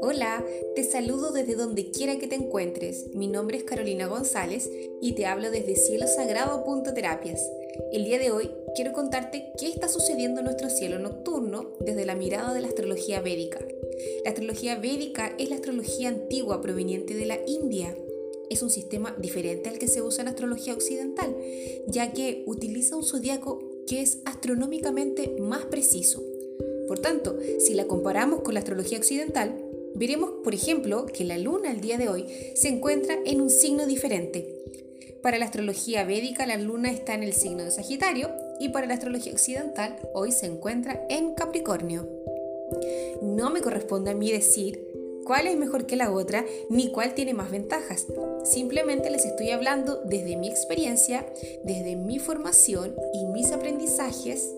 Hola, te saludo desde donde quiera que te encuentres. Mi nombre es Carolina González y te hablo desde Cielo Sagrado Terapias. El día de hoy quiero contarte qué está sucediendo en nuestro cielo nocturno desde la mirada de la astrología védica. La astrología védica es la astrología antigua proveniente de la India. Es un sistema diferente al que se usa en astrología occidental, ya que utiliza un zodiaco que es astronómicamente más preciso. Por tanto, si la comparamos con la astrología occidental, veremos, por ejemplo, que la luna el día de hoy se encuentra en un signo diferente. Para la astrología védica, la luna está en el signo de Sagitario y para la astrología occidental, hoy se encuentra en Capricornio. No me corresponde a mí decir cuál es mejor que la otra ni cuál tiene más ventajas. Simplemente les estoy hablando desde mi experiencia, desde mi formación y mis aprendizajes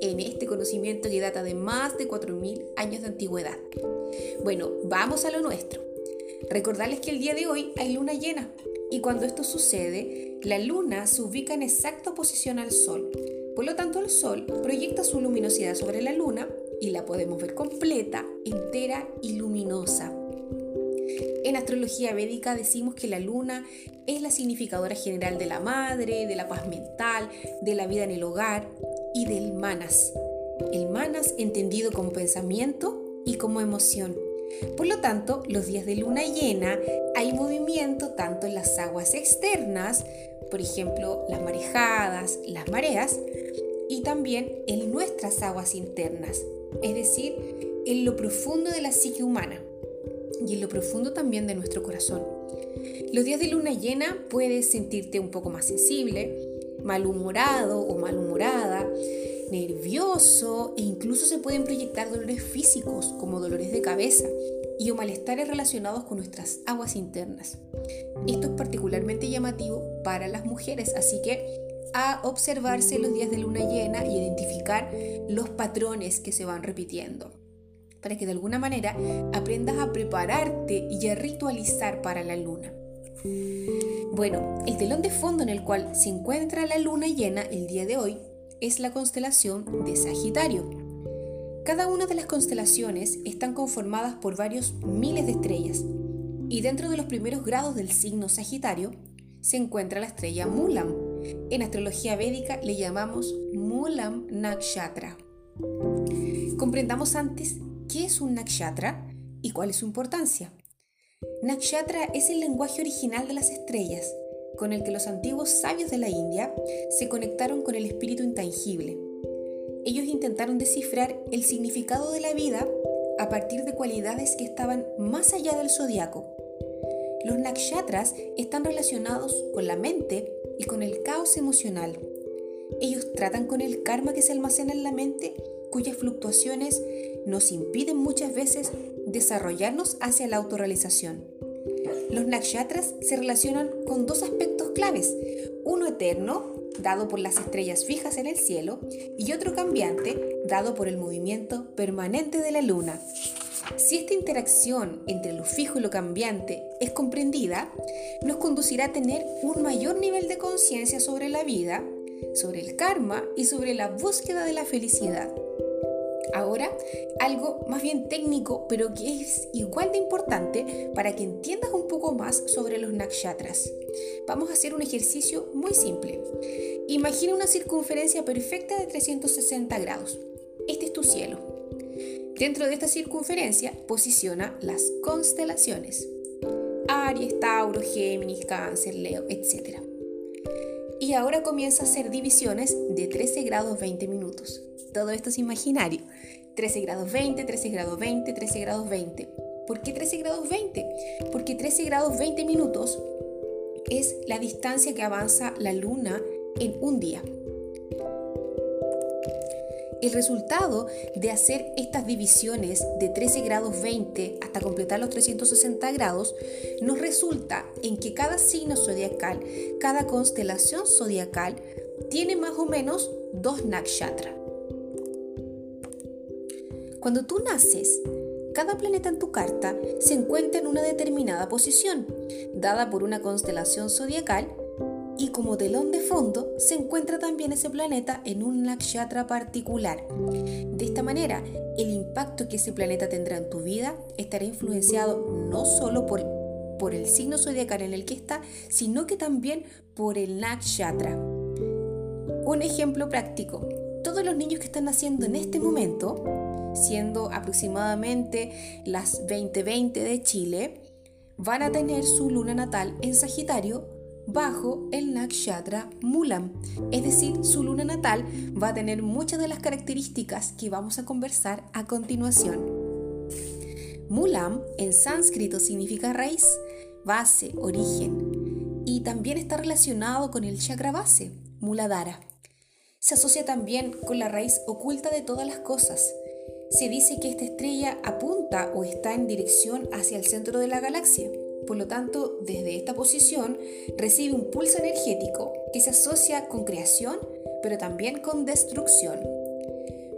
en este conocimiento que data de más de 4.000 años de antigüedad. Bueno, vamos a lo nuestro. Recordarles que el día de hoy hay luna llena y cuando esto sucede, la luna se ubica en exacta oposición al sol. Por lo tanto, el sol proyecta su luminosidad sobre la luna y la podemos ver completa, entera y luminosa. En astrología védica decimos que la luna es la significadora general de la madre, de la paz mental, de la vida en el hogar y del manas. El manas entendido como pensamiento y como emoción. Por lo tanto, los días de luna llena hay movimiento tanto en las aguas externas, por ejemplo, las marejadas, las mareas, y también en nuestras aguas internas, es decir, en lo profundo de la psique humana y en lo profundo también de nuestro corazón. Los días de luna llena puedes sentirte un poco más sensible, malhumorado o malhumorada, nervioso e incluso se pueden proyectar dolores físicos como dolores de cabeza y o malestares relacionados con nuestras aguas internas. Esto es particularmente llamativo para las mujeres, así que a observarse los días de luna llena y identificar los patrones que se van repitiendo, para que de alguna manera aprendas a prepararte y a ritualizar para la luna. Bueno, el telón de fondo en el cual se encuentra la luna llena el día de hoy es la constelación de Sagitario. Cada una de las constelaciones están conformadas por varios miles de estrellas y dentro de los primeros grados del signo Sagitario se encuentra la estrella Mulam. En astrología védica le llamamos Mulam Nakshatra. Comprendamos antes qué es un nakshatra y cuál es su importancia. Nakshatra es el lenguaje original de las estrellas con el que los antiguos sabios de la India se conectaron con el espíritu intangible. Ellos intentaron descifrar el significado de la vida a partir de cualidades que estaban más allá del zodiaco. Los nakshatras están relacionados con la mente y con el caos emocional. Ellos tratan con el karma que se almacena en la mente, cuyas fluctuaciones nos impiden muchas veces desarrollarnos hacia la autorrealización. Los nakshatras se relacionan con dos aspectos claves, uno eterno, dado por las estrellas fijas en el cielo, y otro cambiante, dado por el movimiento permanente de la luna. Si esta interacción entre lo fijo y lo cambiante es comprendida, nos conducirá a tener un mayor nivel de conciencia sobre la vida, sobre el karma y sobre la búsqueda de la felicidad. Ahora, algo más bien técnico, pero que es igual de importante para que entiendas un poco más sobre los nakshatras. Vamos a hacer un ejercicio muy simple. Imagina una circunferencia perfecta de 360 grados. Este es tu cielo. Dentro de esta circunferencia posiciona las constelaciones. Aries, Tauro, Géminis, Cáncer, Leo, etc. Y ahora comienza a hacer divisiones de 13 grados 20 minutos todo esto es imaginario. 13 grados 20, 13 grados 20, 13 grados 20. ¿Por qué 13 grados 20? Porque 13 grados 20 minutos es la distancia que avanza la luna en un día. El resultado de hacer estas divisiones de 13 grados 20 hasta completar los 360 grados nos resulta en que cada signo zodiacal, cada constelación zodiacal tiene más o menos dos nakshatras. Cuando tú naces, cada planeta en tu carta se encuentra en una determinada posición, dada por una constelación zodiacal, y como telón de fondo se encuentra también ese planeta en un nakshatra particular. De esta manera, el impacto que ese planeta tendrá en tu vida estará influenciado no solo por, por el signo zodiacal en el que está, sino que también por el nakshatra. Un ejemplo práctico. Todos los niños que están naciendo en este momento, siendo aproximadamente las 2020 de Chile, van a tener su luna natal en Sagitario bajo el nakshatra Mulam. Es decir, su luna natal va a tener muchas de las características que vamos a conversar a continuación. Mulam en sánscrito significa raíz, base, origen y también está relacionado con el chakra base, Muladhara. Se asocia también con la raíz oculta de todas las cosas. Se dice que esta estrella apunta o está en dirección hacia el centro de la galaxia por lo tanto, desde esta posición recibe un pulso energético que se asocia con creación, pero también con destrucción.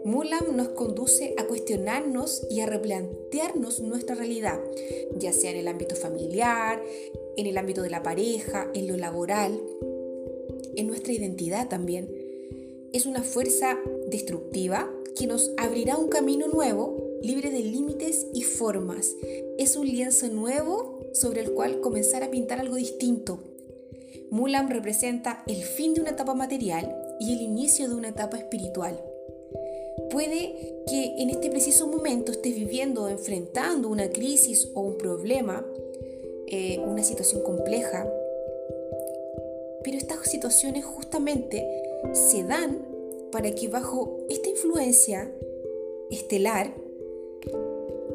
Mulam nos conduce a cuestionarnos y a replantearnos nuestra realidad, ya sea en el ámbito familiar, en el ámbito de la pareja, en lo laboral, en nuestra identidad también. Es una fuerza destructiva que nos abrirá un camino nuevo, libre de límites y formas. Es un lienzo nuevo sobre el cual comenzar a pintar algo distinto. Mulam representa el fin de una etapa material y el inicio de una etapa espiritual. Puede que en este preciso momento estés viviendo enfrentando una crisis o un problema, eh, una situación compleja, pero estas situaciones justamente se dan para que bajo esta influencia estelar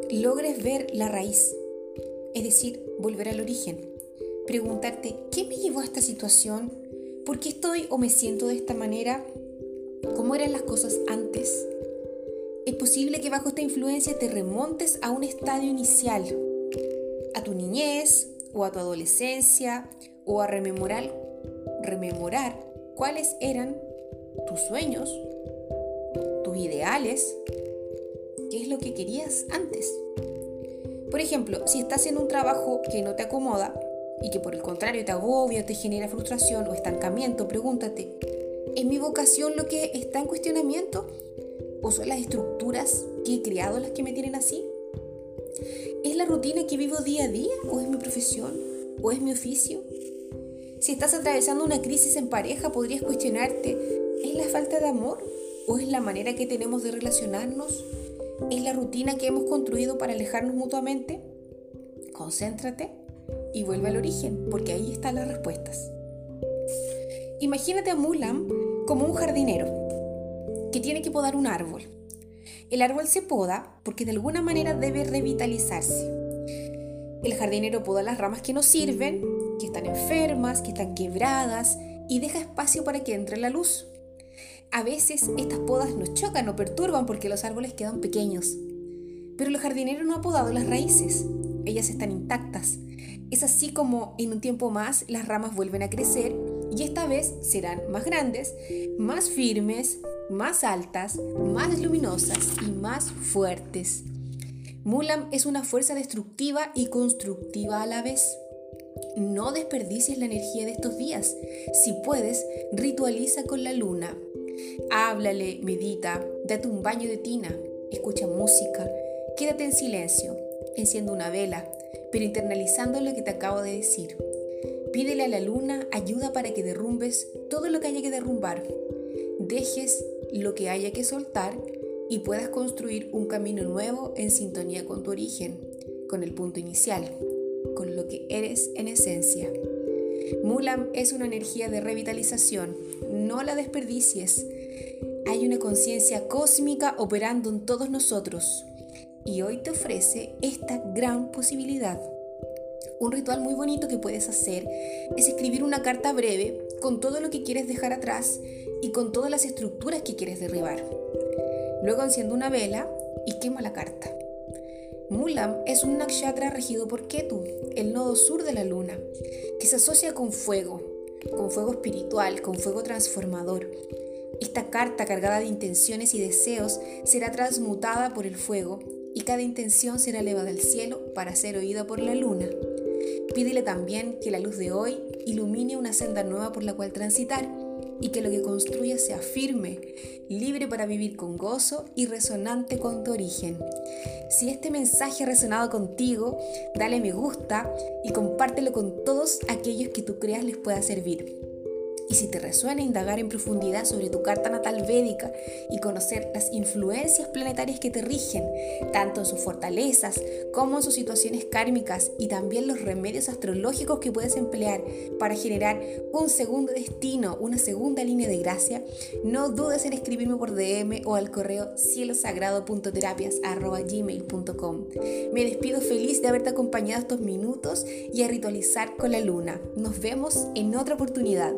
logres ver la raíz, es decir, volver al origen. Preguntarte, ¿qué me llevó a esta situación? ¿Por qué estoy o me siento de esta manera? ¿Cómo eran las cosas antes? Es posible que bajo esta influencia te remontes a un estadio inicial, a tu niñez o a tu adolescencia o a rememorar, rememorar cuáles eran tus sueños, tus ideales, qué es lo que querías antes. Por ejemplo, si estás en un trabajo que no te acomoda y que por el contrario te agobia, te genera frustración o estancamiento, pregúntate, ¿es mi vocación lo que está en cuestionamiento? ¿O son las estructuras que he creado las que me tienen así? ¿Es la rutina que vivo día a día? ¿O es mi profesión? ¿O es mi oficio? Si estás atravesando una crisis en pareja, podrías cuestionarte, ¿es la falta de amor? ¿O es la manera que tenemos de relacionarnos? ¿Es la rutina que hemos construido para alejarnos mutuamente? Concéntrate y vuelve al origen, porque ahí están las respuestas. Imagínate a Mulam como un jardinero que tiene que podar un árbol. El árbol se poda porque de alguna manera debe revitalizarse. El jardinero poda las ramas que no sirven, que están enfermas, que están quebradas y deja espacio para que entre la luz. A veces estas podas nos chocan o perturban porque los árboles quedan pequeños. Pero el jardinero no ha podado las raíces, ellas están intactas. Es así como en un tiempo más las ramas vuelven a crecer y esta vez serán más grandes, más firmes, más altas, más luminosas y más fuertes. Mulam es una fuerza destructiva y constructiva a la vez. No desperdicies la energía de estos días. Si puedes, ritualiza con la luna, Háblale, medita, date un baño de tina, escucha música, quédate en silencio, enciende una vela, pero internalizando lo que te acabo de decir. Pídele a la luna ayuda para que derrumbes todo lo que haya que derrumbar, dejes lo que haya que soltar y puedas construir un camino nuevo en sintonía con tu origen, con el punto inicial, con lo que eres en esencia. Mulam es una energía de revitalización, no la desperdicies. Hay una conciencia cósmica operando en todos nosotros y hoy te ofrece esta gran posibilidad. Un ritual muy bonito que puedes hacer es escribir una carta breve con todo lo que quieres dejar atrás y con todas las estructuras que quieres derribar. Luego enciende una vela y quema la carta. Mulam es un nakshatra regido por Ketu, el nodo sur de la luna, que se asocia con fuego, con fuego espiritual, con fuego transformador. Esta carta cargada de intenciones y deseos será transmutada por el fuego y cada intención será elevada al cielo para ser oída por la luna. Pídele también que la luz de hoy ilumine una senda nueva por la cual transitar y que lo que construya sea firme, libre para vivir con gozo y resonante con tu origen. Si este mensaje ha resonado contigo, dale me gusta y compártelo con todos aquellos que tú creas les pueda servir. Y si te resuena indagar en profundidad sobre tu carta natal védica y conocer las influencias planetarias que te rigen, tanto en sus fortalezas como en sus situaciones kármicas y también los remedios astrológicos que puedes emplear para generar un segundo destino, una segunda línea de gracia, no dudes en escribirme por DM o al correo cielosagrado.terapias.gmail.com. Me despido feliz de haberte acompañado estos minutos y a ritualizar con la luna. Nos vemos en otra oportunidad.